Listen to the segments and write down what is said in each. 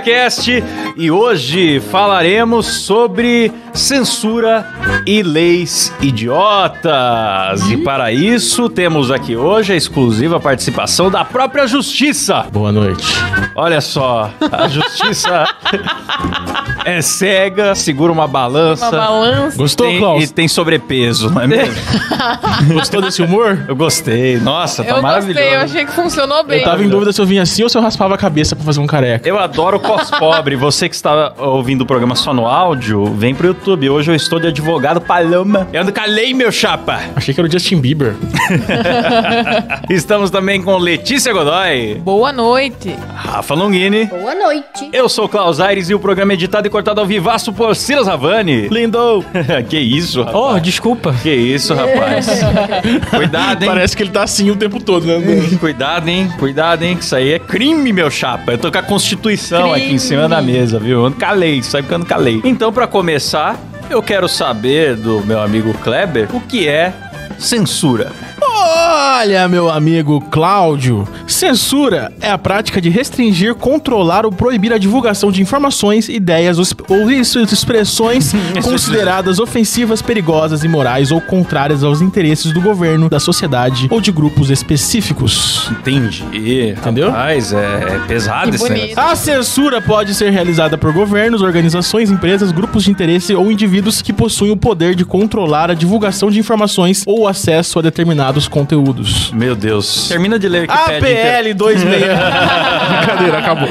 Cast e hoje falaremos sobre censura e leis idiotas. E para isso temos aqui hoje a exclusiva participação da própria Justiça. Boa noite. Olha só, a Justiça é cega, segura uma balança. Uma balança. Gostou, tem- Klaus? E tem sobrepeso, não é mesmo? Gostou desse humor? Eu gostei. Nossa, tá eu maravilhoso. gostei, eu achei que funcionou bem. Eu tava em dúvida se eu vinha assim ou se eu raspava a cabeça pra fazer um careca. Eu adoro cos pobre. Você que está ouvindo o programa só no áudio, vem pro YouTube. Hoje eu estou de advogado Paloma. Eu ando calei, meu chapa. Achei que era o Justin Bieber. Estamos também com Letícia Godoy, Boa noite. Rafa Longini. Boa noite. Eu sou o Klaus Aires e o programa é editado e cortado ao vivaço por Silas Ravani. Lindo! que isso, rapaz. Oh, desculpa. Que isso, rapaz. Cuidado, hein? Parece que ele tá assim o tempo todo, né? Cuidado, hein? Cuidado, hein? Que isso aí é crime, meu chapa. Eu tô com a Constituição aqui em cima Crime. da mesa, viu? Eu ando calei, sabe que eu ando calei. Então, pra começar, eu quero saber do meu amigo Kleber o que é censura. Olha, meu amigo Cláudio, censura é a prática de restringir, controlar ou proibir a divulgação de informações, ideias ou expressões consideradas ofensivas, perigosas, imorais ou contrárias aos interesses do governo, da sociedade ou de grupos específicos. Entendi. Entendeu? Rapaz, é, é pesado esse negócio. A censura pode ser realizada por governos, organizações, empresas, grupos de interesse ou indivíduos que possuem o poder de controlar a divulgação de informações ou acesso a determinados conteúdos. Meu Deus. Termina de ler pede. APL 26. Brincadeira, acabou.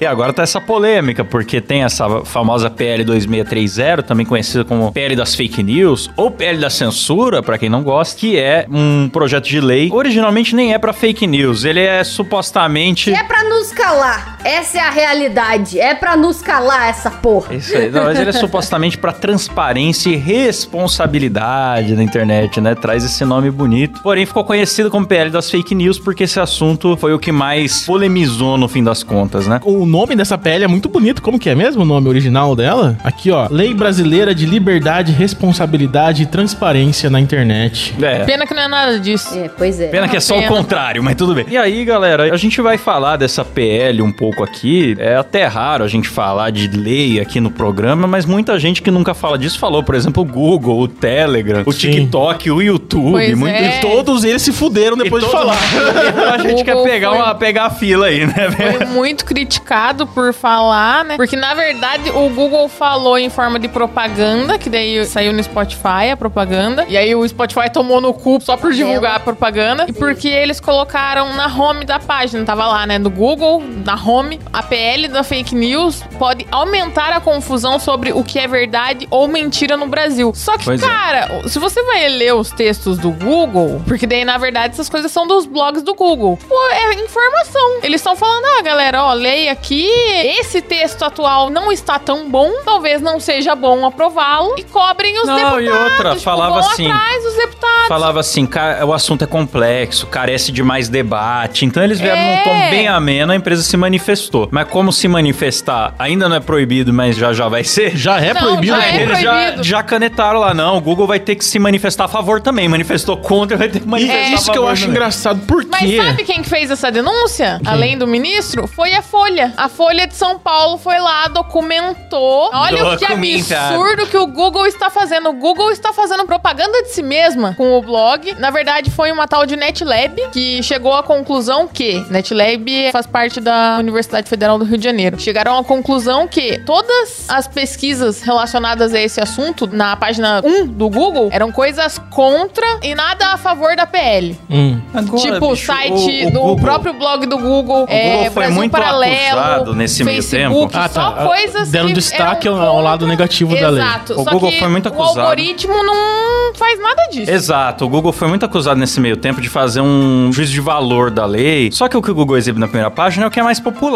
E agora tá essa polêmica, porque tem essa famosa PL 2630, também conhecida como PL das fake news, ou PL da censura, pra quem não gosta, que é um projeto de lei. Originalmente nem é pra fake news, ele é supostamente. É pra nos calar. Essa é a realidade. É pra nos calar essa porra. Isso aí, não, mas ele é supostamente pra transparência e responsabilidade na internet, né? Traz esse nome bonito. Porém, ficou conhecido como PL das fake news porque esse assunto foi o que mais polemizou no fim das contas, né? O nome dessa PL é muito bonito. Como que é mesmo o nome original dela? Aqui, ó. Lei Brasileira de Liberdade, Responsabilidade e Transparência na Internet. É. Pena que não é nada disso. É, pois é. Pena que é só o Pena. contrário, mas tudo bem. E aí, galera, a gente vai falar dessa PL um pouco aqui. É até raro a gente falar de lei aqui no programa, mas muita gente que nunca fala disso falou. Por exemplo, o Google, o Telegram, o Sim. TikTok, o YouTube. Pois muito... é. E todos eles se fuderam depois E de falar. Então a gente quer pegar, foi- uma, pegar a fila aí, né? Foi muito criticado por falar, né? Porque, na verdade, o Google falou em forma de propaganda, que daí saiu no Spotify a propaganda. E aí o Spotify tomou no cu só por divulgar a propaganda. E porque eles colocaram na home da página, tava lá, né? Do Google, na home, a PL da fake news pode aumentar a confusão sobre o que é verdade ou mentira no Brasil. Só que, Pois é. cara, se você vai ler os textos do Google, porque daí, na verdade, essas coisas são dos blogs do Google. Pô, é informação. Eles estão falando, ah, galera, ó, leia aqui. Esse texto atual não está tão bom. Talvez não seja bom aprová-lo. E cobrem os Não, deputados. e outra, tipo, falava assim- atrás dos deputados. Falava assim, "Ca- o assunto é complexo, carece de mais debate. Então eles vieram É. num tom bem ameno, a empresa se manifestou. Mas como se manifestar ainda não é proibido, mas já já vai ser? Já é Não, proibido. já é né? Eles já, proibido. já canetaram lá, não. O Google vai ter que se manifestar a favor também. Manifestou contra, vai ter que E manifestar é a isso que eu acho também. engraçado. Por Mas quê? sabe quem que fez essa denúncia? Além do ministro? Foi a Folha. A Folha de São Paulo foi lá, documentou. Olha o que absurdo que o Google está fazendo. O Google está fazendo propaganda de si mesma com o blog. Na verdade, foi uma tal de NetLab que chegou à conclusão que NetLab faz parte da Universidade Federal do Rio de Janeiro. Chegaram à conclusão que todas as pesquisas relacionadas a esse assunto na página 1 do Google eram coisas contra e nada a favor da PL. Hum. Agora, tipo, o bicho, site o- o do Google- próprio blog do Google, é, Google foi Brasil muito Paralelo, acusado nesse meio Facebook, tempo. Ah, só tá. coisas Deram que destaque eram ao lado negativo da lei. Exato. O só Google que foi muito O acusado. algoritmo não faz nada disso. Exato, o Google foi muito acusado nesse meio tempo de fazer um juízo de valor da lei. Só que o que o Google exibe na primeira página é o que é mais popular.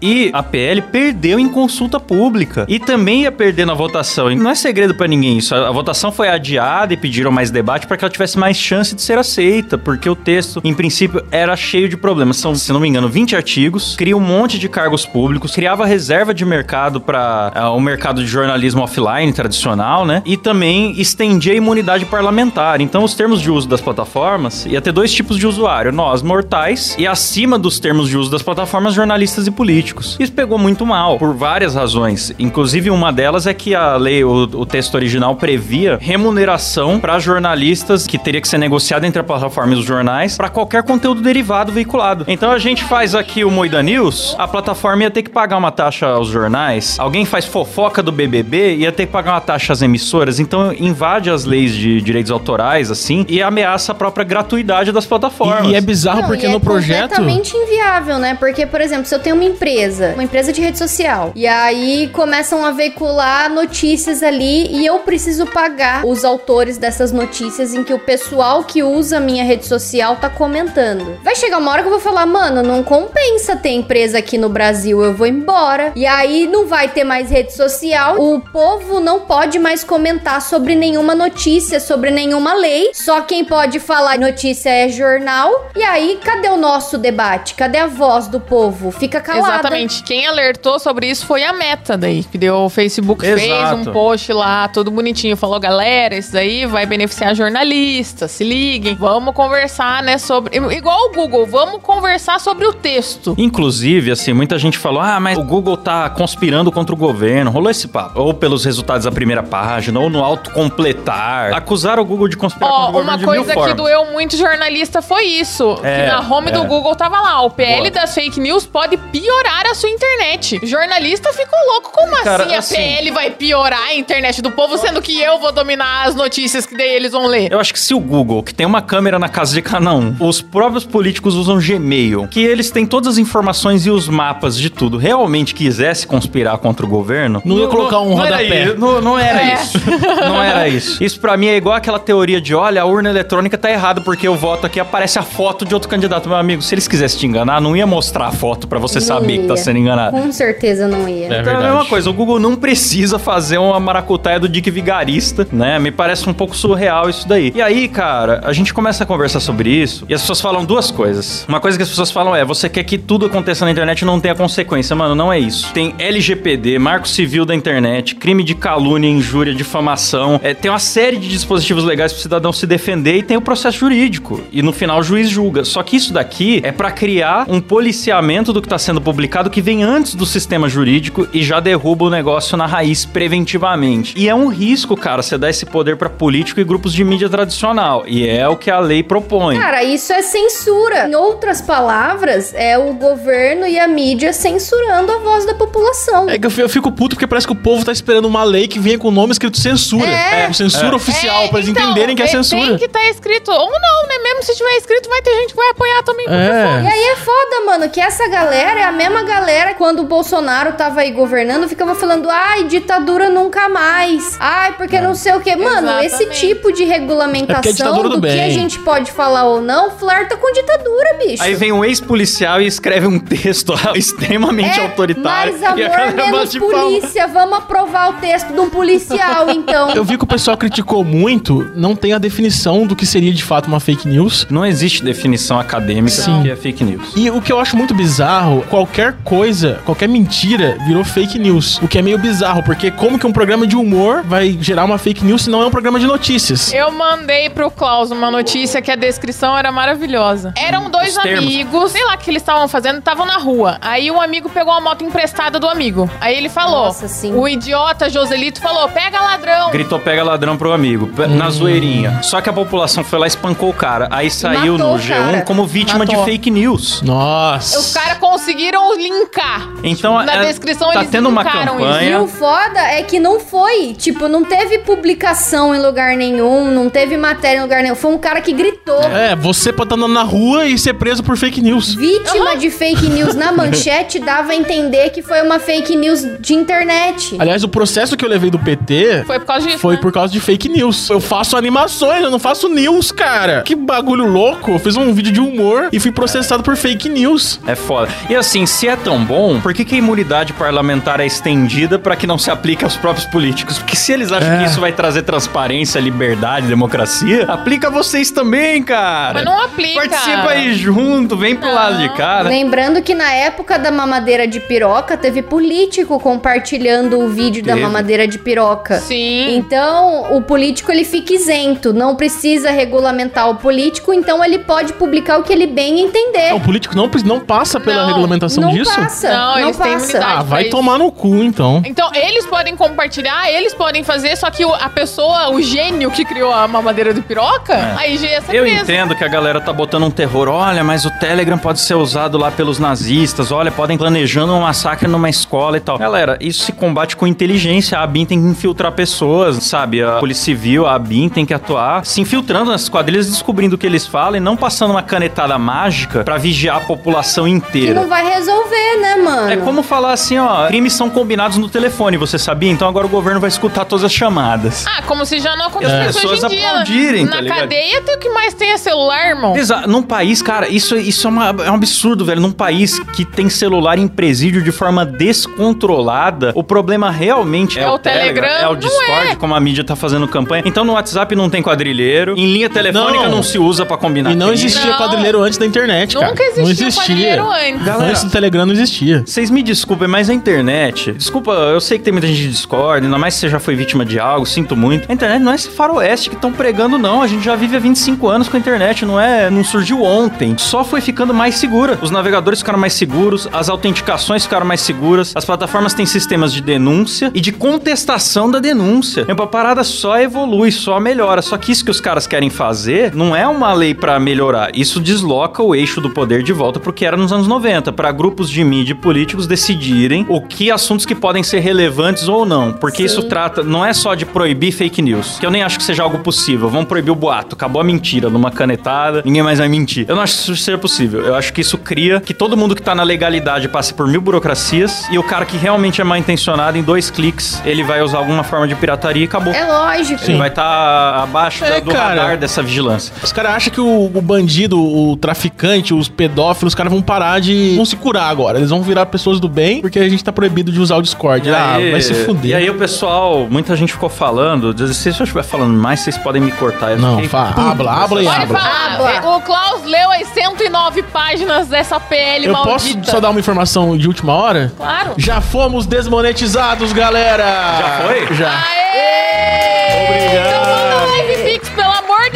E a PL perdeu em consulta pública. E também ia perder na votação. E não é segredo pra ninguém isso. A votação foi adiada e pediram mais debate para que ela tivesse mais chance de ser aceita. Porque o texto, em princípio, era cheio de problemas. São, se não me engano, 20 artigos. Cria um monte de cargos públicos. Criava reserva de mercado para o mercado de jornalismo offline tradicional, né? E também estendia a imunidade parlamentar. Então, os termos de uso das plataformas ia ter dois tipos de usuário: nós, mortais, e acima dos termos de uso das plataformas, jornalistas jornalistas e políticos. Isso pegou muito mal, por várias razões. Inclusive, uma delas é que a lei, o, o texto original previa remuneração para jornalistas que teria que ser negociada entre a plataforma e os jornais para qualquer conteúdo derivado veiculado. Então a gente faz aqui o Moida News, a plataforma ia ter que pagar uma taxa aos jornais. Alguém faz fofoca do BBB, ia ter que pagar uma taxa às emissoras. Então invade as leis de direitos autorais, assim, e ameaça a própria gratuidade das plataformas. E, e é bizarro Não, porque e no é projeto. completamente inviável, né? Porque, por exemplo, se eu tenho uma empresa, uma empresa de rede social, e aí começam a veicular notícias ali e eu preciso pagar os autores dessas notícias em que o pessoal que usa a minha rede social tá comentando. Vai chegar uma hora que eu vou falar, mano, não compensa ter empresa aqui no Brasil, eu vou embora. E aí não vai ter mais rede social, o povo não pode mais comentar sobre nenhuma notícia, sobre nenhuma lei. Só quem pode falar notícia é jornal. E aí, cadê o nosso debate? Cadê a voz do povo? Fica calada. Exatamente. Quem alertou sobre isso foi a Meta daí, que deu o Facebook fez Exato. um post lá, todo bonitinho, falou, galera, isso daí vai beneficiar jornalistas, se liguem, vamos conversar, né, sobre... Igual o Google, vamos conversar sobre o texto. Inclusive, assim, muita gente falou: ah, mas o Google tá conspirando contra o governo. Rolou esse papo. Ou pelos resultados da primeira página, ou no autocompletar. Acusaram o Google de conspirar contra Ó, o governo uma de mil coisa que formas. doeu muito jornalista foi isso. É, que na home é. do Google tava lá, o PL Boa. das fake news pode piorar a sua internet. Jornalista ficou louco, como Cara, assim a assim- PL vai piorar a internet do povo, sendo que eu vou dominar as notícias que daí eles vão ler? Eu acho que se o Google, que tem uma câmera na casa de cada um, os próprios políticos usam Gmail, que eles têm todas as informações e os mapas de tudo, realmente quisesse conspirar contra o governo... Não ia colocar um não era rodapé. isso, Não, não era É. isso. Não era isso. Isso pra mim é igual aquela teoria de, olha, a urna eletrônica tá errada porque eu voto aqui, aparece a foto de outro candidato. Meu amigo, se eles quisessem te enganar, não ia mostrar a foto pra você Não saber que tá ia. sendo enganado. Com certeza não ia. É Então é a verdade. mesma coisa, o Google não precisa fazer uma maracutaia do Dick Vigarista, né? Me parece um pouco surreal isso daí. E aí, cara, a gente começa a conversar sobre isso e as pessoas falam duas coisas. Uma coisa que as pessoas falam é: você quer que tudo aconteça na internet e não tenha consequência. Mano, não é isso. Tem LGPD, Marco Civil da Internet, crime de calúnia, injúria, difamação. É, tem uma série de dispositivos legais pro cidadão se defender e tem o processo jurídico. E no final o juiz julga. Só que isso daqui é pra criar um policiamento do que tá sendo publicado que vem antes do sistema jurídico e já derruba o negócio na raiz preventivamente. E é um risco, cara, você dar esse poder pra político e grupos de mídia tradicional. E é o que a lei propõe. Cara, isso é censura. Em outras palavras, é o governo e a mídia censurando a voz da população. É que eu fi- eu fico puto porque parece que o povo tá esperando uma lei que venha com o nome escrito censura. É. É, censura oficial, pra eles então, entenderem que é é- censura. Tem que estar escrito, ou não, né? Mesmo se tiver escrito, vai ter gente que vai apoiar também. É. E aí é foda, mano, que essa galera é a mesma galera quando o Bolsonaro tava aí governando, ficava falando, ai, ditadura nunca mais. Ai, porque não sei o quê. Mano, esse Exatamente. tipo de É é regulamentação ditadura do do que a gente pode falar ou não, flerta com ditadura, bicho. Aí vem um ex-policial e escreve um texto extremamente é, autoritário. mais e a amor, galera menos bate palma. polícia. Vamos aprovar o texto de um policial, então. Eu vi que o pessoal criticou muito, não tem a definição do que seria de fato uma fake news. Não existe definição acadêmica Sim. do que é fake news. E o que eu acho muito bizarro, qualquer coisa, qualquer mentira virou fake news. O que é meio bizarro, porque como que um programa de humor vai gerar uma fake news se não é um programa de notícias? Eu mandei pro Klaus uma notícia que a descrição era maravilhosa. Eram dois Os termos. amigos, sei lá o que eles estavam fazendo, estavam na rua. Aí um amigo pegou a moto emprestada do amigo. Aí ele falou: Nossa, sim. O idiota Joselito falou: pega ladrão. Gritou pega ladrão pro amigo, Hum. na zoeirinha. Só que a população foi lá e espancou o cara. Aí saiu Matou no o G1 cara. como vítima Matou. de fake news. Nossa. Os caras conseguiram linkar. Então, Na é, descrição tá eles tendo uma campanha. E o foda é que não foi, tipo, não teve publicação em lugar nenhum, não teve matéria em lugar nenhum. Foi um cara que gritou. É, você pode estar andando na rua e ser preso por fake news. Vítima de fake news na manchete dava a entender que foi uma fake news de internet. Aliás, o processo que eu levei do PT Foi por causa disso. foi né? por causa de fake news. Eu faço animações, eu não faço news, cara. Que bagulho louco. Eu fiz um vídeo de humor e fui processado por fake news. É foda. E assim, se é tão bom, por que, que a imunidade parlamentar é estendida pra que não se aplique aos próprios políticos? Porque se eles acham É. que isso vai trazer transparência, liberdade, democracia, aplica a vocês também, cara. Mas não aplica. Participa aí junto, vem pro Não. lado de cá. né? Lembrando que na época da mamadeira de piroca, teve político compartilhando o vídeo da Teve. mamadeira de piroca. Sim. Então, o político ele fica isento, não precisa regulamentar o político, então ele pode publicar o que ele bem entender. O político não, não passa pela Não, regulamentação não disso? passa. Não, Não, eles têm passa. imunidade. Ah, vai isso. tomar no cu, então. Então, eles podem compartilhar, eles podem fazer, só que a pessoa, o gênio que criou a mamadeira de piroca, aí já ia ser Eu entendo que a galera tá botando um terror. Olha, mas o Telegram pode ser usado lá pelos nazistas. Olha, podem planejando um massacre numa escola e tal. Galera, isso se combate com inteligência. A ABIN tem que infiltrar pessoas, sabe? A Polícia Civil, a ABIN tem que atuar se infiltrando nas quadrilhas, descobrindo o que eles falam e não passando uma canetada mágica pra vigiar a população Que inteira. Não vai resolver, né, mano? É como falar assim, ó, crimes são combinados no telefone, você sabia? Então agora o governo vai escutar todas as chamadas. Ah, como se já não acontecesse as pessoas hoje em dia. aplaudirem, Na tá cadeia tem o que mais tem é celular, irmão. Exato. Num país, cara, isso, isso é, uma- é um absurdo, velho. Num país que tem celular em presídio de forma descontrolada, o problema realmente é, É o o Telegram, é o não Discord, é. como a mídia tá fazendo campanha. Então no WhatsApp não tem quadrilheiro, em linha telefônica não, Não. se usa pra combinar. E não crime. existia Não. quadrilheiro antes da internet, cara. Nunca não existiu existia. quadrilheiro antes. Galera, Antes do Telegram não existia. Vocês me desculpem, mas a internet. Desculpa, eu sei que tem muita gente que discorda, ainda mais se você já foi vítima de algo, sinto muito. A internet não é esse faroeste que estão pregando, não. A gente já vive há 25 anos com a internet, não é? Não surgiu ontem. Só foi ficando mais segura. Os navegadores ficaram mais seguros, as autenticações ficaram mais seguras, as plataformas têm sistemas de denúncia e de contestação da denúncia. É uma parada só evolui, só melhora. Só que isso que os caras querem fazer não é uma lei pra melhorar. Isso desloca o eixo do poder de volta pro que era nos anos 90, pra grupos de mídia e políticos decidirem o que assuntos que podem ser relevantes ou não. Porque isso trata, não é só de proibir fake news, que eu nem acho que seja algo possível. Vamos proibir o boato, acabou a mentira numa canetada, ninguém mais vai mentir. Eu não acho que isso seja possível. Eu acho que isso cria que todo mundo que tá na legalidade passe por mil burocracias e o cara que realmente é mal intencionado, em dois cliques, ele vai usar alguma forma de pirataria e acabou. É lógico. Ele vai estar abaixo É, do cara. radar dessa vigilância. Os caras acham que o, o bandido, o traficante, os pedófilos, os caras vão parar de. Vão se curar agora. Eles vão virar pessoas do bem porque a gente tá proibido de usar o Discord. E ah, aí- vai se fuder. E aí o pessoal, muita gente ficou falando, se eu estiver falando mais, vocês podem me cortar. Eu Não, fiquei fala, habla, com habla e. Abra. O Klaus leu as 109 páginas dessa PL Eu maldita. posso só dar uma informação de última hora? Claro. Já fomos desmonetizados, galera! Já foi? Já. Aê!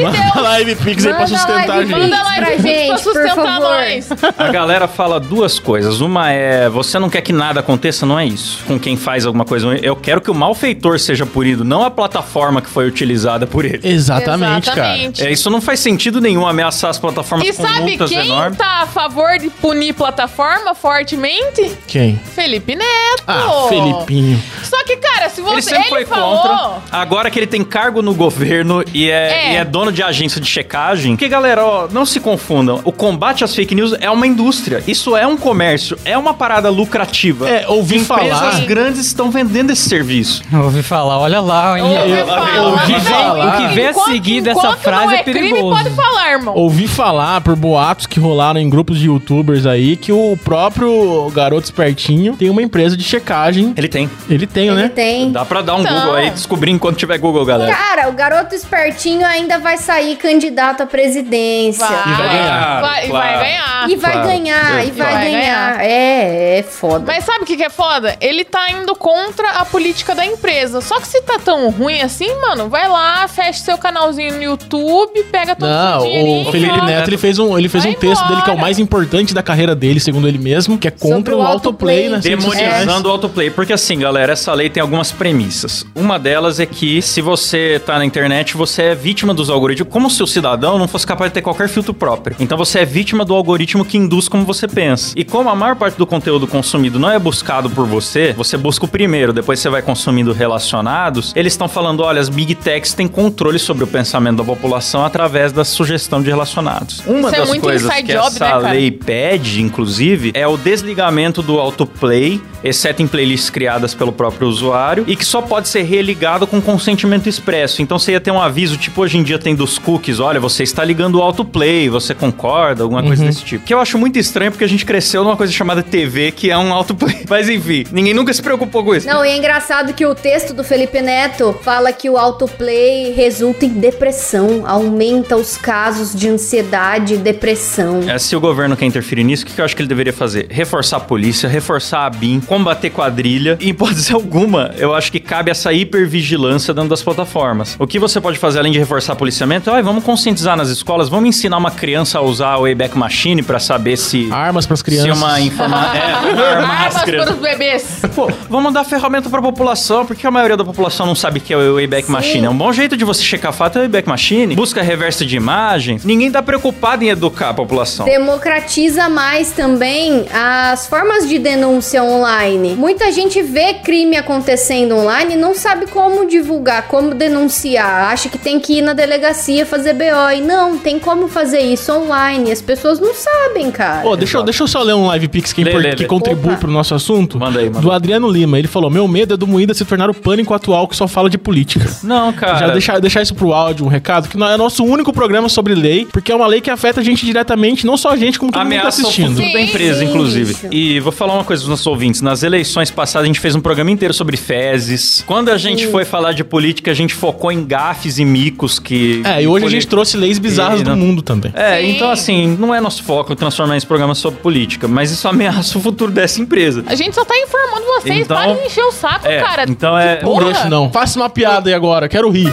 Amor de Manda Deus. live Pix aí pra Manda sustentar a gente. Manda live pra Pix pra gente, por sustentar favor. nós. A galera fala duas coisas. Uma é, você não quer que nada aconteça, não é isso. Com quem faz alguma coisa. Eu quero que o malfeitor seja punido, não a plataforma que foi utilizada por ele. Exatamente, Exatamente. É, isso não faz sentido nenhum ameaçar as plataformas E com sabe multas quem enormes. tá a favor de punir plataforma fortemente? cara. Quem? Felipe Neto. Ah, Felipinho. Só que, cara, se você. Ele sempre foi falou. contra. Agora que ele tem cargo no governo e é, É. e é dono de agência de checagem. Porque, galera, ó, não se confundam. O combate às fake news é uma indústria. Isso é um comércio. É uma parada lucrativa. É, ouvi Empresas falar. grandes estão vendendo esse serviço. Ouvi falar, olha lá. Eu ouvi eu- falar. eu ouvi falar. O que vem a seguir dessa frase não é é crime, perigoso. pode falar, irmão. Ouvi falar por boatos que rolaram em grupos de youtubers aí que o próprio garoto espertinho tem uma empresa de checagem. Ele tem. Ele tem, Ele né? tem. Dá pra dar um Então. Google aí, descobrir enquanto tiver Google, galera. Cara, o garoto espertinho ainda vai sair candidato à presidência. Vai, E vai ganhar. vai, e Claro. vai ganhar. E vai Claro. ganhar, e vai, Vai ganhar. É, é foda. Mas sabe o que, que é foda? Ele tá indo contra a política da empresa. Só que se tá tão ruim assim, mano, vai lá, fecha seu canalzinho no YouTube, pega todo Não, seu dinheirinho. o Felipe ó. Neto ele fez um, ele fez Vai um texto dele que é o mais importante da carreira dele, segundo ele mesmo, que é contra Sobre o o autoplay autoplay. sociais. Demonizando o autoplay. Porque assim, galera, essa lei tem algumas premissas. Uma delas é que se você tá na internet, você é vítima dos algoritmos. Como se o cidadão não fosse capaz de ter qualquer filtro próprio. Então você é vítima do algoritmo que induz como você pensa. E como a maior parte do conteúdo consumido não é buscado por você, você busca o primeiro, depois você vai consumindo relacionados. Eles estão falando, olha, as big techs têm controle sobre o pensamento da população através da sugestão de relacionados. Uma Isso é das muito coisas que job, essa né, lei pede, inclusive, é o desligamento do autoplay, exceto em playlists criadas pelo próprio usuário, e que só pode ser religado com consentimento expresso. Então você ia ter um aviso, tipo hoje em dia tem dos cookies, olha, você está ligando o autoplay, você concorda, alguma coisa desse tipo. Que eu acho muito estranho porque a gente cresceu numa coisa chamada TV, que é um autoplay. Mas enfim, ninguém nunca se preocupou com isso. Não, e é engraçado que o texto do Felipe Neto fala que o autoplay resulta em depressão, aumenta os casos de ansiedade e depressão. É, se o governo quer interferir nisso, o que eu acho que ele deveria fazer? Reforçar a polícia, reforçar a BIM, combater quadrilha. E, em hipótese alguma, eu acho que cabe essa hipervigilância dentro das plataformas. O que você pode fazer além de reforçar a polícia financiamento, ai, vamos conscientizar nas escolas, vamos ensinar uma criança a usar o Wayback Machine pra saber se... Armas pras Se crianças. uma informação. É, as Armas crianças. para os bebês. Pô, vamos dar ferramenta pra população, porque a maioria da população não sabe o que é o Wayback Machine. É um bom jeito de você checar fato é o Wayback Machine. Busca reversa de imagens. Ninguém tá preocupado em educar a população. Democratiza mais também as formas de denúncia online. Muita gente vê crime acontecendo online e não sabe como divulgar, como denunciar. Acha que tem que ir na delegacia fazer BO. E não, tem como fazer isso online. As pessoas não sabem, cara. Ô, deixa, eu- deixa eu só ler um live pix que, é Lê, lê, lê. que contribui Opa. pro nosso assunto. Manda aí, manda. Do Adriano Lima. Ele falou: Meu medo é do Moída se tornar o pânico atual que só fala de política. Não, cara. Já deixar, deixar isso pro áudio, um recado, que não é nosso único programa sobre lei, porque é uma lei que afeta a gente diretamente, não só a gente, como todo mundo que tá Ameaça o assistindo. futuro da Sim, empresa, sim, inclusive. bicho. E vou falar uma coisa pros nossos ouvintes. Nas eleições passadas, a gente fez um programa inteiro sobre fezes. Quando a gente foi falar de política, a gente focou em gafes e micos que... É, e hoje a gente trouxe leis bizarras E do não- mundo também. É, Sim. então assim, não é nosso foco transformar esse programa sobre política, mas isso ameaça o futuro dessa empresa. A gente só tá informando vocês. Então- Parem de encher o saco, É, cara. então é- Não não. Faça uma piada aí agora, quero rir.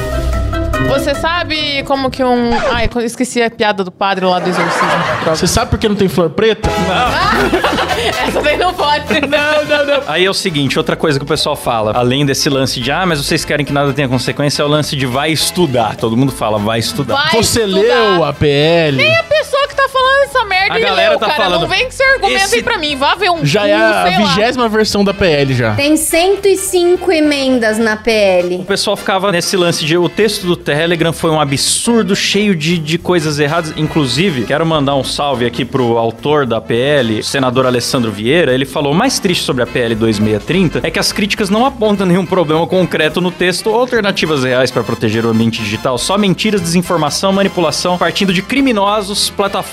Você sabe como que um... Ai, eu esqueci a piada do padre lá do exorcismo. Você sabe por que não tem flor preta? Essa daí não pode. Não, não, não. Aí é o seguinte, outra coisa que o pessoal fala, além desse lance de, ah, mas vocês querem que nada tenha consequência, é o lance de vai estudar. Todo mundo fala, vai estudar. Vai Você estudar. leu a PL? Nem a pessoa tá falando essa merda A e galera tá cara. falando, Não vem com esse argumento esse- aí pra mim. Vá ver um... Já é a sei lá. vigésima versão da PL já. Tem 105 emendas na PL. O pessoal ficava nesse lance de o texto do Telegram foi um absurdo, cheio de, de coisas erradas. Inclusive, quero mandar um salve aqui pro autor da PL, o senador Alessandro Vieira. Ele falou: o mais triste sobre a PL 2630 é que as críticas não apontam nenhum problema concreto no texto ou alternativas reais para proteger o ambiente digital. Só mentiras, desinformação, manipulação, partindo de criminosos, plataformas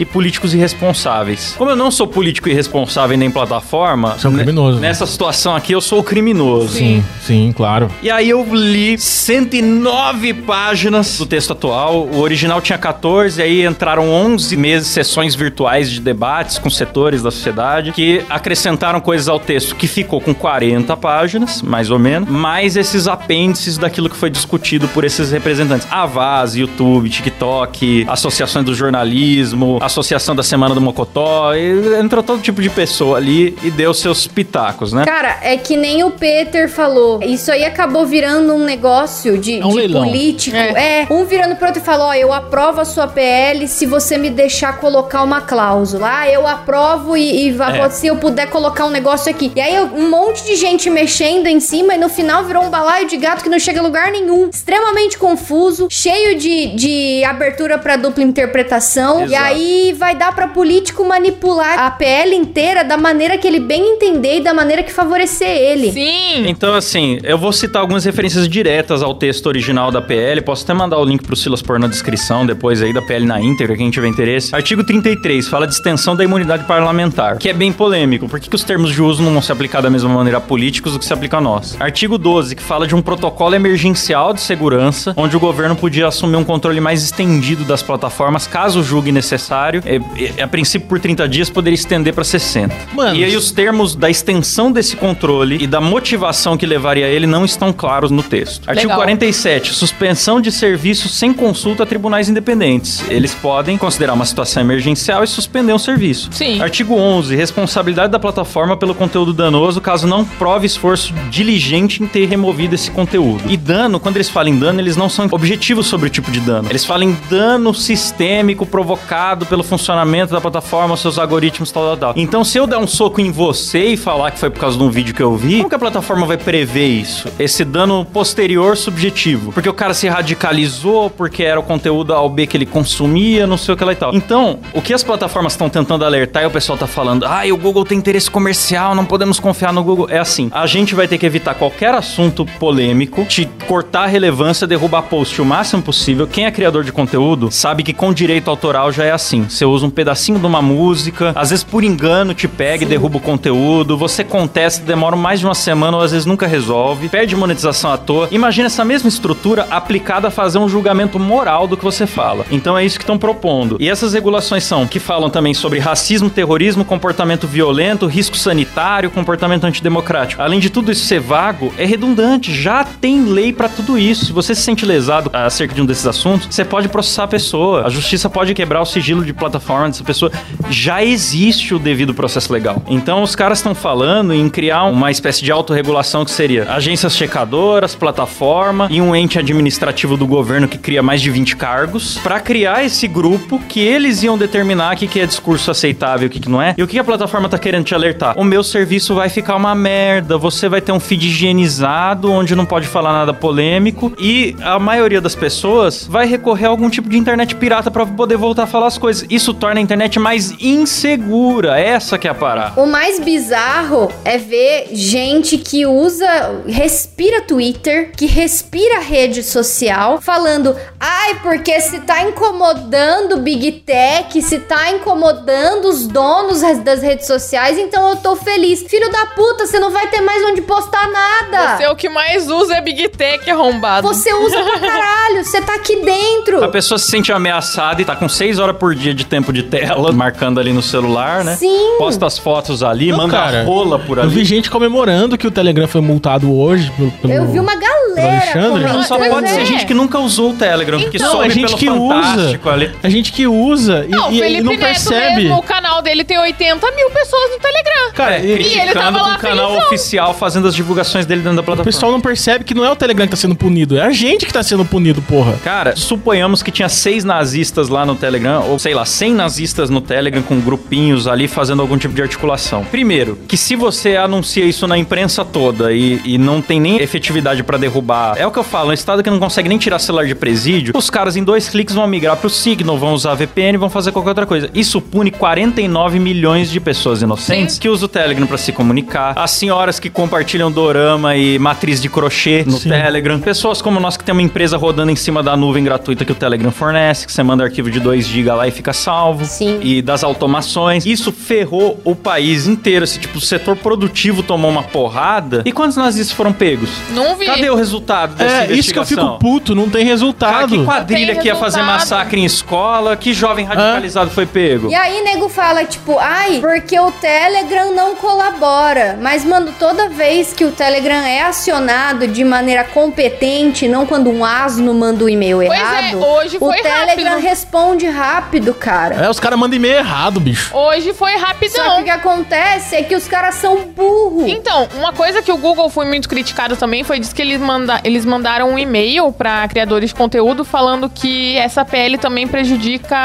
e políticos irresponsáveis. Como eu não sou político irresponsável nem plataforma, Você é um ne- criminoso, né? Nessa situação aqui, eu sou o criminoso. Sim, sim, claro. E aí eu li 109 páginas do texto atual. O original tinha 14, aí entraram 11 meses, sessões virtuais de debates com setores da sociedade, que acrescentaram coisas ao texto que ficou com 40 páginas, mais ou menos, mais esses apêndices daquilo que foi discutido por esses representantes. A Vaz, YouTube, TikTok, Associações do Jornalismo, Associação da Semana do Mocotó, e entrou todo tipo de pessoa ali e deu seus pitacos, né? Cara, é que nem o Peter falou. Isso aí acabou virando um negócio de, É um de político. É. É. um virando pro outro e falou: Ó, eu aprovo a sua PL se você me deixar colocar uma cláusula. Ah, eu aprovo e, e É. se eu puder colocar um negócio aqui. E aí um monte de gente mexendo em cima e no final virou um balaio de gato que não chega a lugar nenhum. Extremamente confuso, cheio de, de abertura pra dupla interpretação. E Exato. aí vai dar pra político manipular a PL inteira da maneira que ele bem entender e da maneira que favorecer ele. Sim. Então, assim, eu vou citar algumas referências diretas ao texto original da PL. Posso até mandar o link pro Silas pôr na descrição depois aí da PL na íntegra, quem tiver interesse. Artigo 33 fala de extensão da imunidade parlamentar, que é bem polêmico. Por que, que os termos de uso não vão se aplicar da mesma maneira a políticos do que se aplica a nós? Artigo 12, que fala de um protocolo emergencial de segurança, onde o governo podia assumir um controle mais estendido das plataformas, caso julgue necessário. É, é, a princípio, por 30 dias, poderia estender para 60. Mano, e aí os termos da extensão desse controle e da motivação que levaria a ele não estão claros no texto. Artigo Legal. 47. Suspensão de serviços sem consulta a tribunais independentes. Eles podem considerar uma situação emergencial e suspender um serviço. Sim. Artigo 11. Responsabilidade da plataforma pelo conteúdo danoso caso não prove esforço diligente em ter removido esse conteúdo. E dano, quando eles falam em dano, eles não são objetivos sobre o tipo de dano. Eles falam em dano sistêmico provocado pelo funcionamento da plataforma, seus algoritmos, tal, tal, tal. Então, se eu der um soco em você e falar que foi por causa de um vídeo que eu vi, como que a plataforma vai prever isso? Esse dano posterior subjetivo. Porque o cara se radicalizou, porque era o conteúdo A ou B que ele consumia, não sei o que lá e tal. Então, o que as plataformas estão tentando alertar e o pessoal tá falando, ah, o Google tem interesse comercial, não podemos confiar no Google. É assim, a gente vai ter que evitar qualquer assunto polêmico, te cortar a relevância, derrubar post o máximo possível. Quem é criador de conteúdo sabe que com direito autoral já é assim. Você usa um pedacinho de uma música, às vezes por engano te pega e derruba o conteúdo, você contesta, demora mais de uma semana ou às vezes nunca resolve, perde monetização à toa. Imagina essa mesma estrutura aplicada a fazer um julgamento moral do que você fala. Então é isso que estão propondo. E essas regulações são que falam também sobre racismo, terrorismo, comportamento violento, risco sanitário, comportamento antidemocrático. Além de tudo isso ser vago, é redundante. Já tem lei pra tudo isso. Se você se sente lesado acerca de um desses assuntos, você pode processar a pessoa. A justiça pode quebrar o sigilo de plataforma dessa pessoa. Já existe o devido processo legal. Então os caras estão falando em criar uma espécie de autorregulação que seria agências checadoras, plataforma e um ente administrativo do governo que cria mais de 20 cargos pra criar esse grupo que eles iam determinar o que, que é discurso aceitável o que, que não é. E o que a plataforma tá querendo te alertar? O meu serviço vai ficar uma merda, você vai ter um feed higienizado onde não pode falar nada polêmico e a maioria das pessoas vai recorrer a algum tipo de internet pirata pra poder voltar falar as coisas. Isso torna a internet mais insegura. Essa que é a parada. O mais bizarro é ver gente que usa, respira Twitter, que respira rede social, falando: ai, porque se tá incomodando o Big Tech, se tá incomodando os donos das redes sociais, então eu tô feliz. Filho da puta, você não vai ter mais onde postar nada. Você é o que mais usa é Big Tech arrombado. Você usa pra caralho, você tá aqui dentro. A pessoa se sente ameaçada e tá com 6 horas por dia de tempo de tela, marcando ali no celular, né? Sim. Posta as fotos ali, Não, manda cara, rola por Eu ali. vi gente comemorando que o Telegram foi multado hoje. Pelo, pelo- Eu vi uma galera Alexandre? comentando. Só pode é. ser gente que nunca usou o Telegram, porque Então, soube é gente pelo que usa. ali. A gente que usa e, Não, o e- e Felipe não Neto percebe. mesmo, o canal dele tem 80 mil pessoas no Telegram. Cara, É, e- ele tava com lá o canal felizão. oficial fazendo as divulgações dele dentro da o plataforma. pessoal não percebe que não é o Telegram que tá sendo punido, é a gente que tá sendo punido, porra. Cara, suponhamos que tinha seis nazistas lá no Telegram, ou sei lá, 100 nazistas no Telegram com grupinhos ali fazendo algum tipo de articulação. Primeiro, que se você anuncia isso na imprensa toda e, e não tem nem efetividade pra derrubar, é o que eu falo, um estado que não consegue nem tirar celular de presídio, os caras em dois cliques vão migrar pro Signal, vão usar VPN, vão fazer qualquer outra coisa. Isso pune 49 milhões de pessoas inocentes que usam o Telegram pra se comunicar, as senhoras que compartilham dorama e matriz de crochê no Sim. Telegram, pessoas como nós que tem uma empresa rodando em cima da nuvem gratuita que o Telegram fornece, que você manda arquivo de 2 GB lá e fica salvo. Sim. E das automações. Isso ferrou o país inteiro. Esse tipo, o setor produtivo tomou uma porrada. E quantos nazistas foram pegos? Não vi. Cadê o resultado dessa É, isso que eu fico puto, não tem Cara, resultado. que quadrilha Tem que ia fazer resultado. massacre em escola? Que jovem radicalizado foi pego? E aí, nego fala, tipo, ai, porque o Telegram não colabora. Mas, mano, toda vez que o Telegram é acionado de maneira competente, não quando um asno manda o e-mail Pois é, errado, hoje o foi Telegram rápido. responde rápido, cara. É, os caras mandam e-mail errado, bicho. Hoje foi Só que rapidão. o que acontece é que os caras são burros. Então, uma coisa que o Google foi muito criticado também foi diz que eles, manda eles mandaram um e-mail para criadores de conteúdo falando que essa PL também prejudica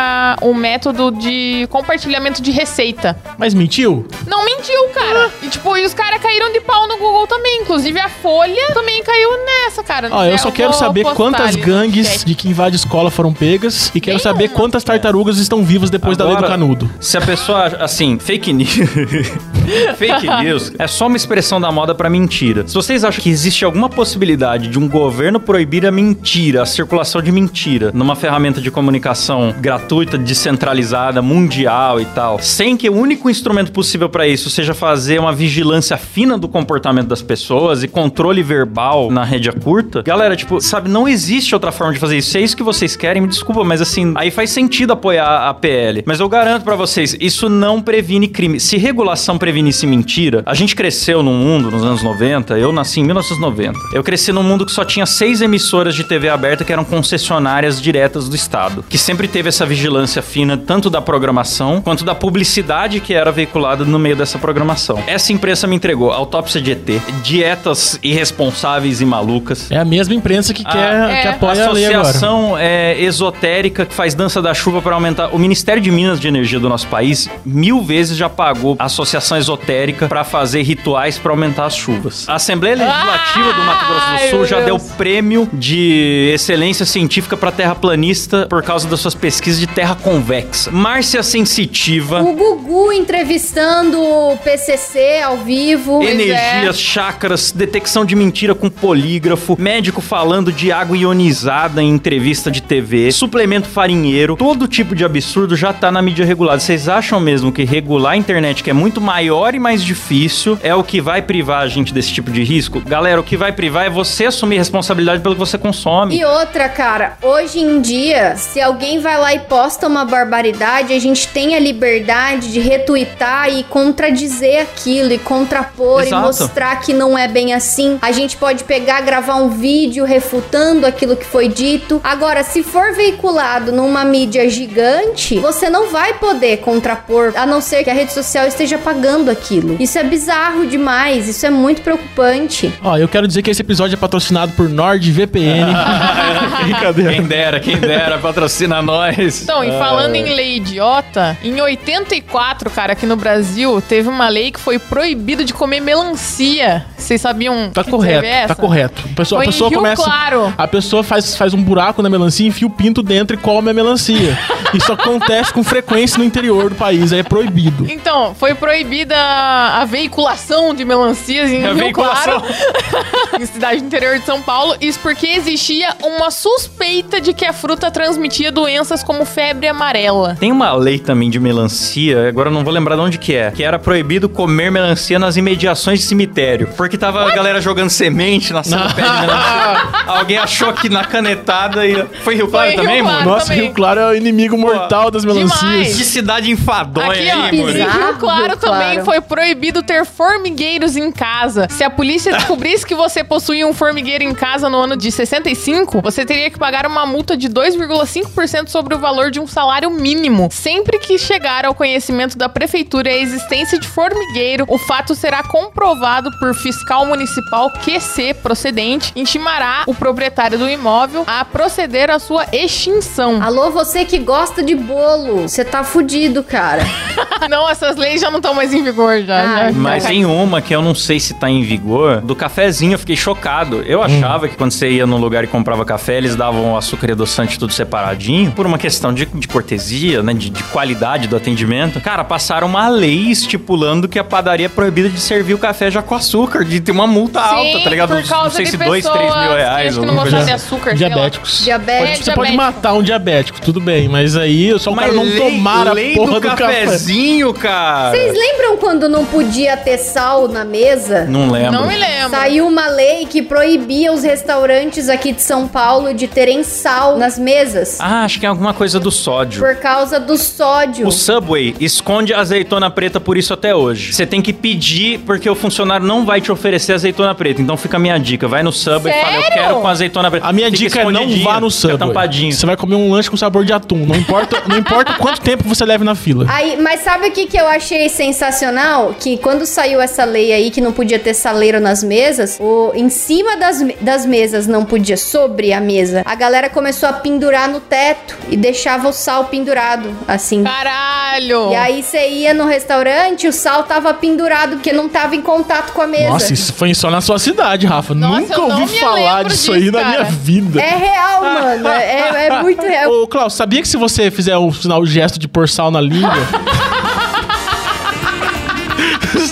o método de compartilhamento de receita. Mas mentiu? Não mentiu, cara. E tipo, e os caras caíram de pau no Google também. Inclusive a Folha também caiu nessa, cara. Ó, eu É, só quero vou saber quantas gangues de que invade escola foram pegas e quero saber quantas tartarugas estão vivas depois da lei do Agora, canudo. Se a pessoa, assim, fake news. fake news é só uma expressão da moda pra mentira. Se vocês acham que existe alguma possibilidade de um governo proibir a mentira, a circulação de mentira, numa ferramenta de comunicação gratuita, descentralizada, mundial e tal, sem que o único instrumento possível pra isso seja fazer uma vigilância fina do comportamento das pessoas e controle verbal na rédea curta, galera, tipo, sabe, não existe outra forma de fazer isso. Se é isso que vocês querem, me desculpa, mas assim, aí faz sentido apoiar a PL. Mas eu garanto pra vocês, isso não previne crime. Se regulação prevenisse mentira, a gente cresceu num mundo nos anos 90, eu nasci em 1990. Eu cresci num mundo que só tinha seis emissoras de TV aberta que eram concessionárias diretas do Estado, que sempre teve essa vigilância fina, tanto da programação quanto da publicidade que era veiculada no meio dessa programação. Essa imprensa me entregou autópsia de ET, dietas irresponsáveis e malucas. É a mesma imprensa que, quer, é. que apoia a lei agora. Associação é, esotérica que faz dança da chuva para aumentar. O Ministério de Minas de Energia do nosso país mil vezes já pagou a associação esotérica para fazer rituais para aumentar as chuvas. A Assembleia Legislativa do Mato Grosso do Sul já deu Deus. prêmio de excelência científica pra terraplanista por causa das suas pesquisas de terra convexa. Márcia Sensitiva. O Gugu entrevistando o PCC ao vivo. Energias, chakras, detecção de mentira com polígrafo, médico falando de água ionizada em entrevista de TV, suplemento farinheiro, todo tipo de absurdo já tá na mídia regulada. Vocês acham mesmo que regular a internet, que é muito maior e mais difícil, é o que vai privar a gente desse tipo de risco? Galera, o que vai privar é você assumir responsabilidade pelo que você consome. E outra, cara, hoje em dia, se alguém vai lá e posta uma barbaridade, a gente tem a liberdade de retweetar e contradizer aquilo, e contrapor, Exato. e mostrar que não é bem assim. A gente pode pegar, gravar um vídeo refutando aquilo que foi dito. Agora, se for veiculado numa mídia gigante, você não vai poder contrapor, a não ser que a rede social esteja pagando aquilo. Isso é bizarro demais, isso é muito preocupante. Ó, eu quero dizer que esse episódio é patrocinado por NordVPN. Brincadeira. Quem dera, quem dera, patrocina nós. Então, e falando em lei idiota, em 84, cara, aqui no Brasil, teve uma lei que foi proibido de comer melancia. Vocês sabiam Tá que correto, tá correto. A pessoa, a pessoa começa. Claro. A pessoa faz, faz um buraco na melancia, enfia o pinto dentro e come a melancia. Isso acontece com frequência no interior do país, aí é proibido. Então, foi proibida a veiculação de melancias em A Rio veiculação. Claro, em cidade interior de São Paulo. Isso porque existia uma suspeita de que a fruta transmitia doenças como febre amarela. Tem uma lei também de melancia, agora eu não vou lembrar de onde que é, que era proibido comer melancia nas imediações de cemitério. Porque tava a galera jogando semente, nascendo pé de melancia. Alguém achou que na canetada e... Foi Rio Claro Foi também, Rio mano? Nossa, também. Rio Claro é o inimigo mortal das melancias. demais. Que cidade enfadonha Aqui, ó, aí, mano. Rio Claro também Claro. foi proibido ter formigueiros em casa. Se a polícia descobrisse que você possuía um formigueiro em casa no ano de 65, você teria que pagar uma multa de 2,5% sobre o valor de um salário mínimo. Sempre que chegar ao conhecimento da prefeitura a existência de formigueiro, o fato será comprovado por fiscal municipal QC procedente, intimará o proprietário do imóvel a proceder à sua extinção. Alô, você que gosta de bolo, você tá fudido, cara. Não, essas leis já não estão mais em vigor já. Ai, já. Mas em uma que eu não sei se tá em vigor, do cafezinho eu fiquei chocado. Eu achava que quando você ia num lugar e comprava café, eles davam açúcar e adoçante tudo separadinho, por uma questão de, de cortesia, né, de, de qualidade do atendimento. Cara, passaram uma lei estipulando que a padaria é proibida de servir o café já com açúcar, de ter uma multa alta, tá ligado? por Não causa sei de se dois, três mil pessoas reais. Que, não de assim. açúcar, sei. Diabéticos. Diabético. Você pode diabético. matar um diabético, tudo bem, mas aí só o cara Mas não lei, tomar a lei porra do, do, café. cafezinho, cara. Vocês lembram quando não podia ter sal na mesa? Não lembro. Não me lembro. Saiu uma lei que proibia os restaurantes aqui de São Paulo de terem sal nas mesas. Ah, acho que é alguma coisa do sódio. Por causa do sódio. O Subway esconde azeitona preta por isso até hoje. Você tem que pedir porque o funcionário não vai te oferecer azeitona preta. Então fica a minha dica. Vai no Subway e fala, eu Sério? quero com azeitona preta. A minha Fica dica é não vá no Subway. tampadinho. Você vai comer um lanche com sabor de atum. Não importa, não importa quanto tempo você leve na fila. Aí, mas sabe o que, que eu achei sensacional? Que quando saiu essa lei aí que não podia ter saleiro nas mesas, o, em cima das, me- das mesas não podia, sobre a mesa, a galera começou a pendurar no teto e deixava o sal pendurado, assim. Caralho! E aí você ia no restaurante, o sal tava pendurado porque não tava em contato com a mesa. Nossa, isso foi só na sua cidade, Rafa. Nossa, Nunca ouvi me falar disso disso, aí na cara. minha vida. É real, mano. É, é muito real. Ô, Klaus, sabia que se você fizer o sinal o gesto de pôr sal na língua.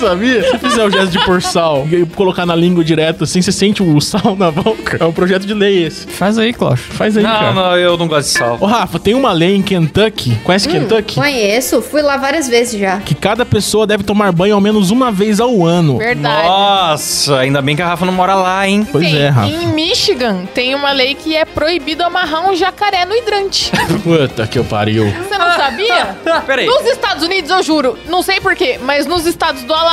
sabia? Se fizer o gesto de pôr sal e colocar na língua direto assim, você sente o sal na boca. É um projeto de lei esse. Faz aí, Cláudio. Faz aí, Não, cara. não, eu não gosto de sal. Ô, Rafa, tem uma lei em Kentucky. Conhece Kentucky? Conheço, fui lá várias vezes já. Que cada pessoa deve tomar banho ao menos uma vez ao ano. Verdade. Nossa, ainda bem que a Rafa não mora lá, hein? Pois Tem- é, Rafa. Em Michigan tem uma lei que é proibido amarrar um jacaré no hidrante. Puta que eu pariu. Você não sabia? Peraí. Nos Estados Unidos, eu juro, não sei porquê, mas nos estados do Alabama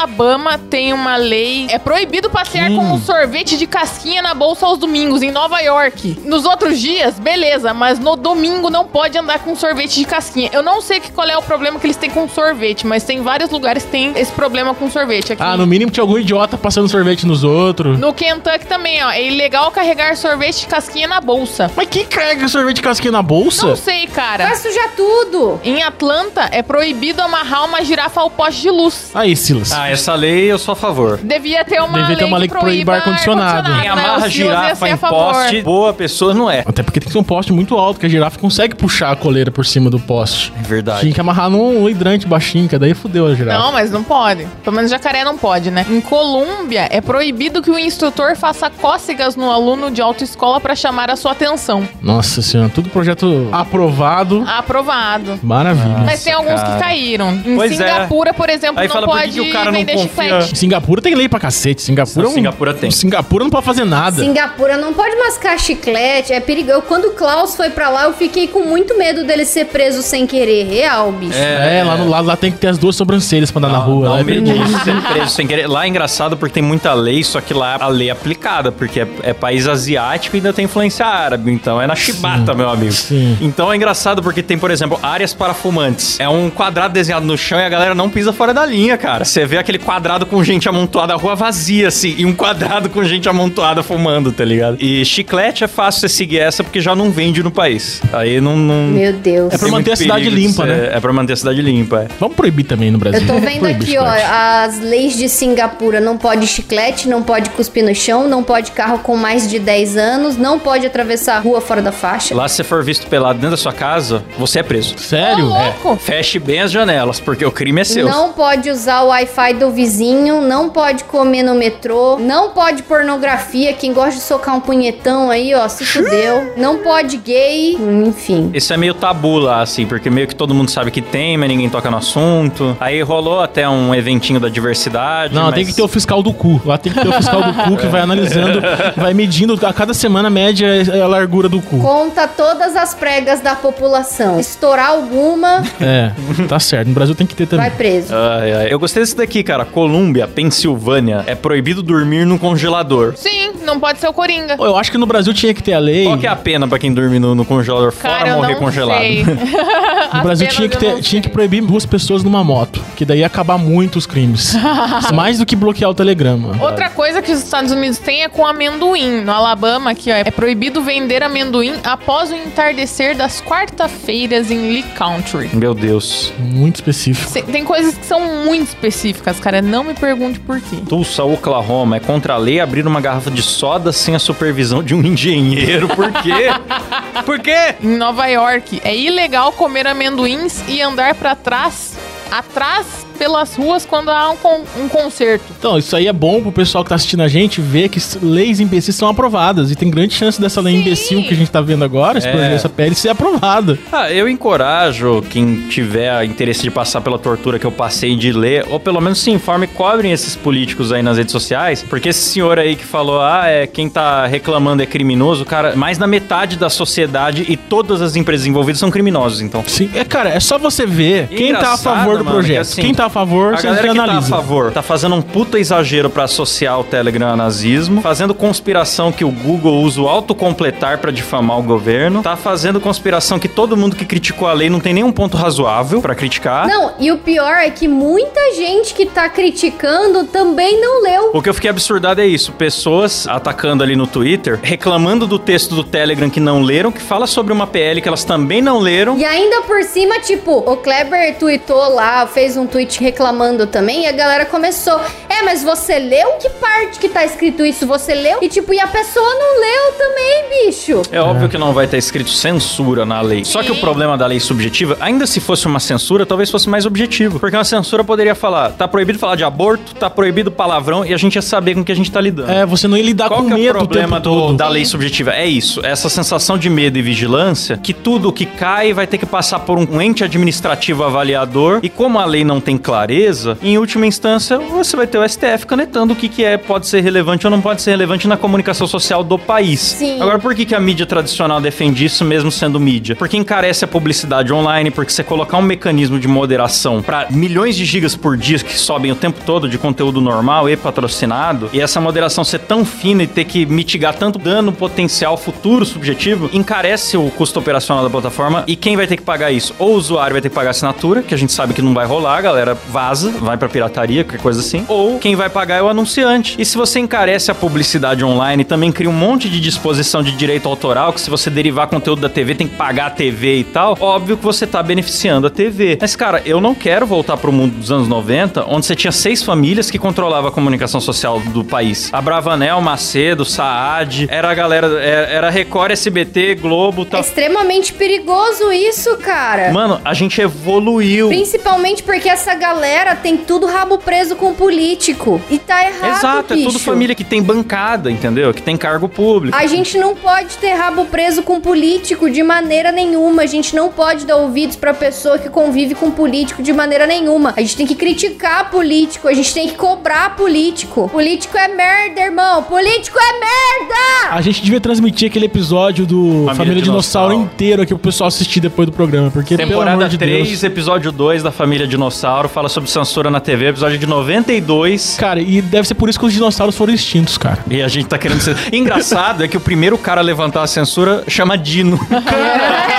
tem uma lei. É proibido passear com um sorvete de casquinha na bolsa aos domingos, em Nova York. Nos outros dias, beleza, mas no domingo não pode andar com sorvete de casquinha. Eu não sei que, qual é o problema que eles têm com sorvete, mas tem vários lugares que tem esse problema com sorvete. Aqui Ah, no mínimo tinha algum idiota passando sorvete nos outros. no Kentucky também, ó. É ilegal carregar sorvete de casquinha na bolsa. Mas quem carrega sorvete de casquinha na bolsa? Não sei, cara. Vai sujar tudo. tudo. Em Atlanta, é proibido amarrar uma girafa ao poste de luz. Aí, Silas. Ah, essa lei eu sou a favor. Devia ter uma Devia lei ter uma lei que proíba ar-condicionado. Quem né? amarra O Silas ia girafa ser em a favor. poste, boa pessoa não é. Até porque tem que ser um poste muito alto, que a girafa consegue puxar a coleira por cima do poste. É verdade. Tinha que amarrar num hidrante baixinho, que daí fudeu a girafa. Não, mas não pode. Pelo menos jacaré não pode, né? Em Colômbia, é proibido que o instrutor faça cócegas no aluno de autoescola pra chamar a sua atenção. Nossa senhora, tudo projeto aprovado. Aprovado. Maravilha. Mas tem alguns cara. que caíram. Em Pois é. Singapura, por exemplo, Aí não fala, por que pode que o cara não vender confia? chiclete. Singapura tem lei pra cacete. Singapura, é um- Singapura tem. Singapura não pode fazer nada. Singapura não pode mascar chiclete, é perigoso. Quando o Klaus foi pra lá, eu fiquei com muito medo dele ser preso sem querer. Real, bicho. É, lá no lado lá tem que ter as duas sobrancelhas pra andar na rua. Dá lá é perigoso. ser preso sem querer. Lá é engraçado porque tem muita lei, só que lá a lei é aplicada, porque é, é país asiático e ainda tem influência árabe. Então é na chibata, meu amigo. Sim. Então é engraçado porque tem, por exemplo, áreas para fumantes. É um quadrado desenhado no chão e a galera não pisa fora da linha, cara. Você vê aquele quadrado com gente amontoada, a rua vazia, assim, e um quadrado com gente amontoada fumando, tá ligado? E chiclete é fácil você seguir essa porque já não vende no país. Aí não. não Meu Deus. É pra tem manter a cidade limpa, ser- né? É pra manter a cidade limpa, é. Vamos proibir também no Brasil. Eu tô vendo aqui, ó, as leis de Singapura. Não pode chiclete, não pode cuspir no chão, não pode carro com mais de 10 anos, não pode atravessar a rua fora da faixa. Lá, se você for visto pelado dentro da sua casa, você é preso. Sério? Ô, louco. Feche bem as janelas, porque o crime é seu. Não pode usar o Wi-Fi do vizinho, não pode comer no metrô, não pode pornografia. Quem gosta de socar um punhetão aí, ó, se fudeu. Não pode gay, enfim. Isso é meio tabu lá, assim, porque meio que todo mundo sabe que tem, mas ninguém toca no assunto. Aí rolou até um eventinho da diversidade. Não, mas... tem que ter o fiscal do cu. Lá tem que ter o fiscal do cu que vai analisando, vai medindo a cada semana média a largura do cu. Conta todas as pregas da população. Estourar alguma, É, tá certo. No Brasil tem que ter também. vai preso. Ai, ai. Eu gostei desse daqui, cara. Colômbia, Pensilvânia. É proibido dormir no congelador. Sim, não pode ser o Coringa. Pô, Eu acho que no Brasil tinha que ter a lei. Qual que é a pena pra quem dorme no, no congelador fora Cara, eu morrer não congelado? sei. No Brasil tinha que, ter, tinha que proibir duas pessoas numa moto, que daí ia acabar muito os crimes. Mais do que bloquear o telegrama. Outra coisa que os Estados Unidos têm é com amendoim. No Alabama, aqui, ó, é proibido vender amendoim após o entardecer das quarta-feiras em Lee Country. Meu Deus. Muito específico. Se- Tem coisas que são muito específicas, cara. Não me pergunte por quê. Tulsa, Oklahoma, é contra a lei abrir uma garrafa de soda sem a supervisão de um engenheiro. Por quê? Por quê? Em Nova York, é ilegal comer amendoins e andar pra trás, atrás pelas ruas quando há um, con- um concerto. Então, isso aí é bom pro pessoal que tá assistindo a gente ver que leis imbecis são aprovadas. E tem grande chance dessa lei Sim. imbecil que a gente tá vendo agora, esse É. projeto, essa PL, ser aprovada. Ah, eu encorajo quem tiver interesse de passar pela tortura que eu passei de ler, ou pelo menos se informe e cobrem esses políticos aí nas redes sociais, porque esse senhor aí que falou, ah, é quem tá reclamando é criminoso, cara, mais da metade da sociedade e todas as empresas envolvidas são criminosos, então. Sim, é, cara, é só você ver E quem tá a favor do mano, projeto. que assim, quem tá a favor, A você galera que tá a favor tá fazendo um puta exagero pra associar o Telegram a nazismo, fazendo conspiração que o Google usa o autocompletar pra difamar o governo, tá fazendo conspiração que todo mundo que criticou a lei não tem nenhum ponto razoável pra criticar. Não, e o pior é que muita gente que tá criticando também não leu. O que eu fiquei absurdado é isso: pessoas atacando ali no Twitter, reclamando do texto do Telegram que não leram, que fala sobre uma PL que elas também não leram. E ainda por cima, tipo, o Kleber tweetou lá, fez um tweet reclamando também, e a galera começou. É, mas você leu? Que parte que tá escrito isso você leu? E tipo, e a pessoa não leu também, bicho. É óbvio que não vai estar escrito censura na lei. Só que o problema da lei subjetiva, ainda se fosse uma censura, talvez fosse mais objetivo. Porque uma censura poderia falar, tá proibido falar de aborto, tá proibido palavrão, e a gente ia saber com que a gente tá lidando. É, você não ia lidar Qual com que é medo o problema o tempo do- todo. da lei subjetiva? É isso, essa sensação de medo e vigilância, que tudo que cai vai ter que passar por um ente administrativo avaliador, e como a lei não tem clareza, em última instância, você vai ter o STF canetando o que, que é, pode ser relevante ou não pode ser relevante na comunicação social do país. Sim. Agora, por que, que a mídia tradicional defende isso mesmo sendo mídia? Porque encarece a publicidade online, porque você colocar um mecanismo de moderação para milhões de gigas por dia que sobem o tempo todo de conteúdo normal e patrocinado, e essa moderação ser tão fina e ter que mitigar tanto dano potencial futuro subjetivo, encarece o custo operacional da plataforma e quem vai ter que pagar isso? Ou o usuário vai ter que pagar a assinatura, que a gente sabe que não vai rolar, a galera vaza, vai pra pirataria, qualquer coisa assim. Ou quem vai pagar é o anunciante. E se você encarece a publicidade online, também cria um monte de disposição de direito autoral, que se você derivar conteúdo da TV, tem que pagar a TV e tal. Óbvio que você tá beneficiando a TV. Mas, cara, eu não quero voltar pro mundo dos anos 90, onde você tinha seis famílias que controlavam a comunicação social do país. A Bravanel, Macedo, Saad, era a galera, era era Record, SBT, Globo, É tal. extremamente perigoso isso, cara. Mano, a gente evoluiu. Principalmente porque essa galera tem tudo rabo preso com político. E tá errado, Exato, é bicho. tudo família que tem bancada, entendeu? Que tem cargo público. A gente não pode ter rabo preso com político de maneira nenhuma. A gente não pode dar ouvidos pra pessoa que convive com político de maneira nenhuma. A gente tem que criticar político, a gente tem que cobrar político. Político é merda, irmão. Político é merda! A gente devia transmitir aquele episódio do Família Família, Dinossauro, Dinossauro. inteiro aqui pro pessoal assistir depois do programa. Porque, pelo Temporada amor de 3, Deus. episódio 2 da Família Dinossauro, fala sobre censura na TV, episódio de 92. Cara, e deve ser por isso que os dinossauros foram extintos, cara. E a gente tá querendo ser. Engraçado é que o primeiro cara a levantar a censura chama Dino.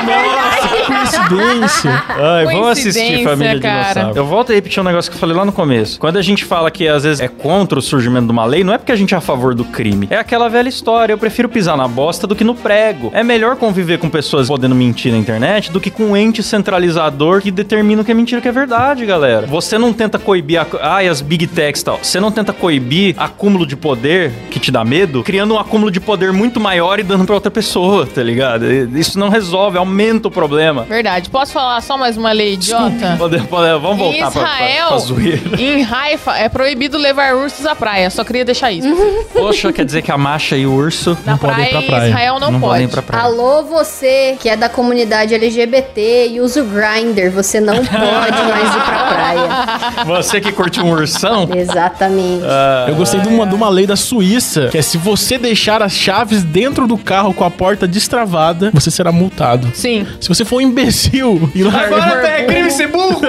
Nossa, coincidência. Ai, vamos assistir Família cara. Dinossauro. Eu volto a repetir um negócio que eu falei lá no começo. Quando a gente fala que às vezes é contra o surgimento de uma lei, não é porque a gente é a favor do crime. É aquela velha história. Eu prefiro pisar na bosta do que no prego. É melhor conviver com pessoas podendo mentir na internet do que com um ente centralizador que determina o que é mentira e o que é verdade, galera. Você não tenta coibir a... Ai, as big techs e tal. Você não tenta coibir acúmulo de poder que te dá medo, criando um acúmulo de poder muito maior e dando pra outra pessoa, tá ligado? Isso não resolve, aumenta o problema. Verdade. Posso falar só mais uma lei idiota? Pode- pode- vamos voltar pra, pra, Israel, pra zoeira. em Haifa, é proibido levar ursos à praia. Só queria deixar isso. Poxa, quer dizer que a macha e o urso Na podem ir pra praia. Israel não, não pode. podem ir pra praia. Alô, você que é da comunidade LGBT e usa o Grindr, você não pode mais ir pra praia. Você que curte um ursão? Exatamente. Eu gostei de uma, de uma lei da Suíça, que é se você deixar as chaves dentro do carro com a porta destravada, você será multado. Sim. Se você for um imbecil e largar... é crime ser burro!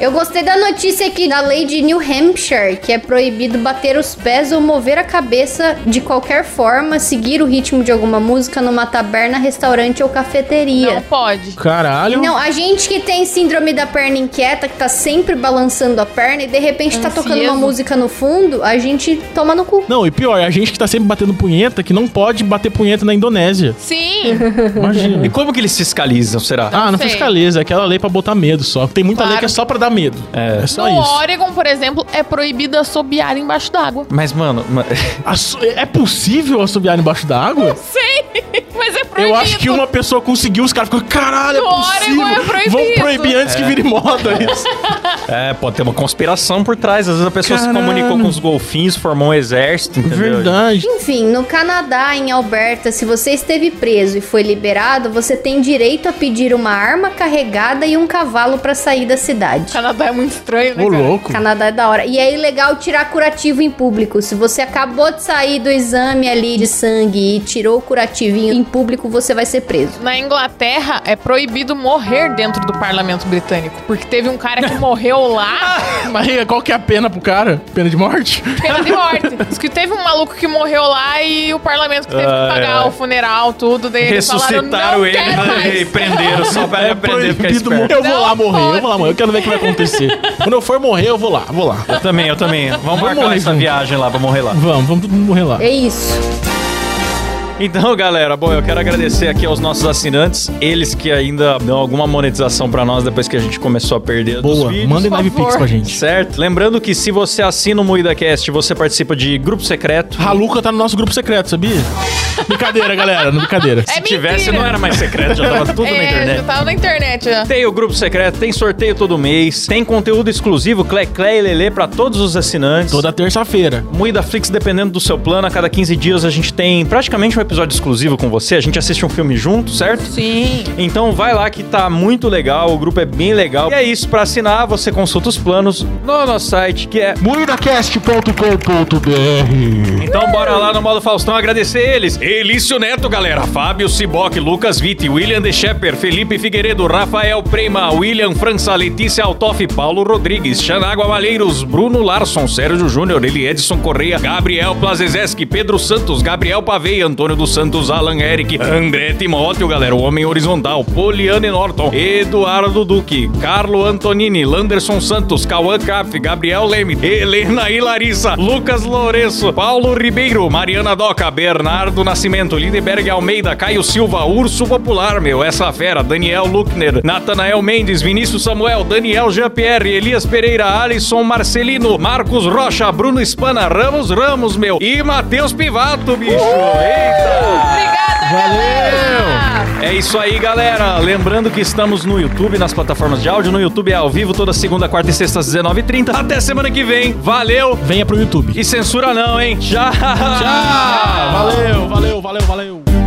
Eu gostei da notícia aqui da lei de New Hampshire, que é proibido bater os pés ou mover a cabeça de qualquer forma, seguir o ritmo de alguma música numa taberna, restaurante ou cafeteria. Não pode. Caralho. Não, a gente que tem síndrome da perna inquieta, que tá sempre balançando a perna e de repente tá Ansioso. tocando uma música no fundo, a gente toma no cu. Não, e pior, a gente que tá sempre batendo punheta, que não pode bater punheta na Indonésia. Sim. Imagina. E como que eles fiscalizam, será? Ah, não sei. fiscaliza, é aquela lei pra botar medo só. Tem muita Claro. lei que é só pra dar medo. É, só no isso. Oregon, por exemplo, é proibido assobiar embaixo d'água. Mas, mano, ma- É possível assobiar embaixo da água? Sim, mas é proibido. Eu acho que uma pessoa conseguiu, os caras ficaram, caralho, é No possível. Oregon é proibido. Vamos proibir antes que vire moda isso. É, pode ter uma conspiração por trás. Às vezes a pessoa Caralho. se comunicou com os golfinhos, formou um exército, entendeu? Verdade. Enfim, no Canadá, em Alberta, se você esteve preso e foi liberado, você tem direito a pedir uma arma carregada e um cavalo pra sair da O cidade. Canadá é muito estranho, né, Ô, cara? louco. Canadá é da hora. E é ilegal tirar curativo em público. Se você acabou de sair do exame ali de sangue e tirou o curativinho em público, você vai ser preso. Na Inglaterra é proibido morrer dentro do parlamento britânico. Porque teve um cara que morreu lá, Mas qual que é a pena pro cara? Pena de morte? pena de morte. Diz que teve um maluco que morreu lá e o parlamento que teve que Ai, pagar ai. o funeral, tudo. Falaram, Ressuscitaram não ele quero né, mais. e prenderam só pra ele aprender a ficar proibido esperto. Eu vou Não lá morrer, eu pode. vou lá morrer. Eu quero ver o que vai acontecer. Quando eu for morrer, eu vou lá, vou lá. Eu também, eu também. Vamos marcar morrer essa viagem lá, pra morrer lá. Vamos, vamos todo mundo morrer lá. É isso. Então, galera, bom, eu quero agradecer aqui aos nossos assinantes, eles que ainda dão alguma monetização pra nós depois que a gente começou a perder Boa, vídeos. mandem live pix pra gente. Certo? Lembrando que se você assina o MoídaCast, você participa de grupo secreto. A Luca tá no nosso grupo secreto, sabia? brincadeira, galera, não brincadeira. É Se tivesse, mentira. não era mais secreto, já tava tudo na É, internet. já tava na internet já. Tem o grupo secreto, tem sorteio todo mês, tem conteúdo exclusivo, Clé Clé e Lelê pra todos os assinantes. Toda terça-feira. Moída Flix, dependendo do seu plano, a cada 15 dias a gente tem praticamente um episódio exclusivo com você. A gente assiste um filme junto, certo? Sim. Então vai lá que tá muito legal, o grupo é bem legal. E é isso, pra assinar, você consulta os planos no nosso site, que é Muidacast.com.br Então bora lá no modo Faustão agradecer eles. Elício Neto, galera. Fábio Ciboc, Lucas Vitti, William De Shepper, Felipe Figueiredo, Rafael Prema, William França, Letícia Altoff, Paulo Rodrigues, Xanágua Malheiros, Bruno Larson, Sérgio Júnior, Eli Edson Correia, Gabriel Plazezeski, Pedro Santos, Gabriel Pavei, Antônio Antônio dos Santos, Alan Eric, André Timóteo, galera, o Homem Horizontal, Poliane Norton, Eduardo Duque, Carlo Antonini, Landerson Santos, Cauã Cap, Gabriel Leme, Helena e Larissa, Lucas Lourenço, Paulo Ribeiro, Mariana Doca, Bernardo Nascimento, Lindeberg Almeida, Caio Silva, Urso Popular, meu, essa fera, Daniel Luckner, Natanael Mendes, Vinícius Samuel, Daniel Jean-Pierre, Elias Pereira, Alisson Marcelino, Marcos Rocha, Bruno Espana, Ramos Ramos, meu, e Matheus Pivato, bicho. Eita! Obrigada, galera! É isso aí, galera. Lembrando que estamos no YouTube, nas plataformas de áudio. No YouTube é ao vivo, toda segunda, quarta e sexta às 19h30. Até semana que vem. Valeu! Venha pro YouTube. E censura não, hein? Tchau! Tchau! Valeu, valeu, valeu, valeu.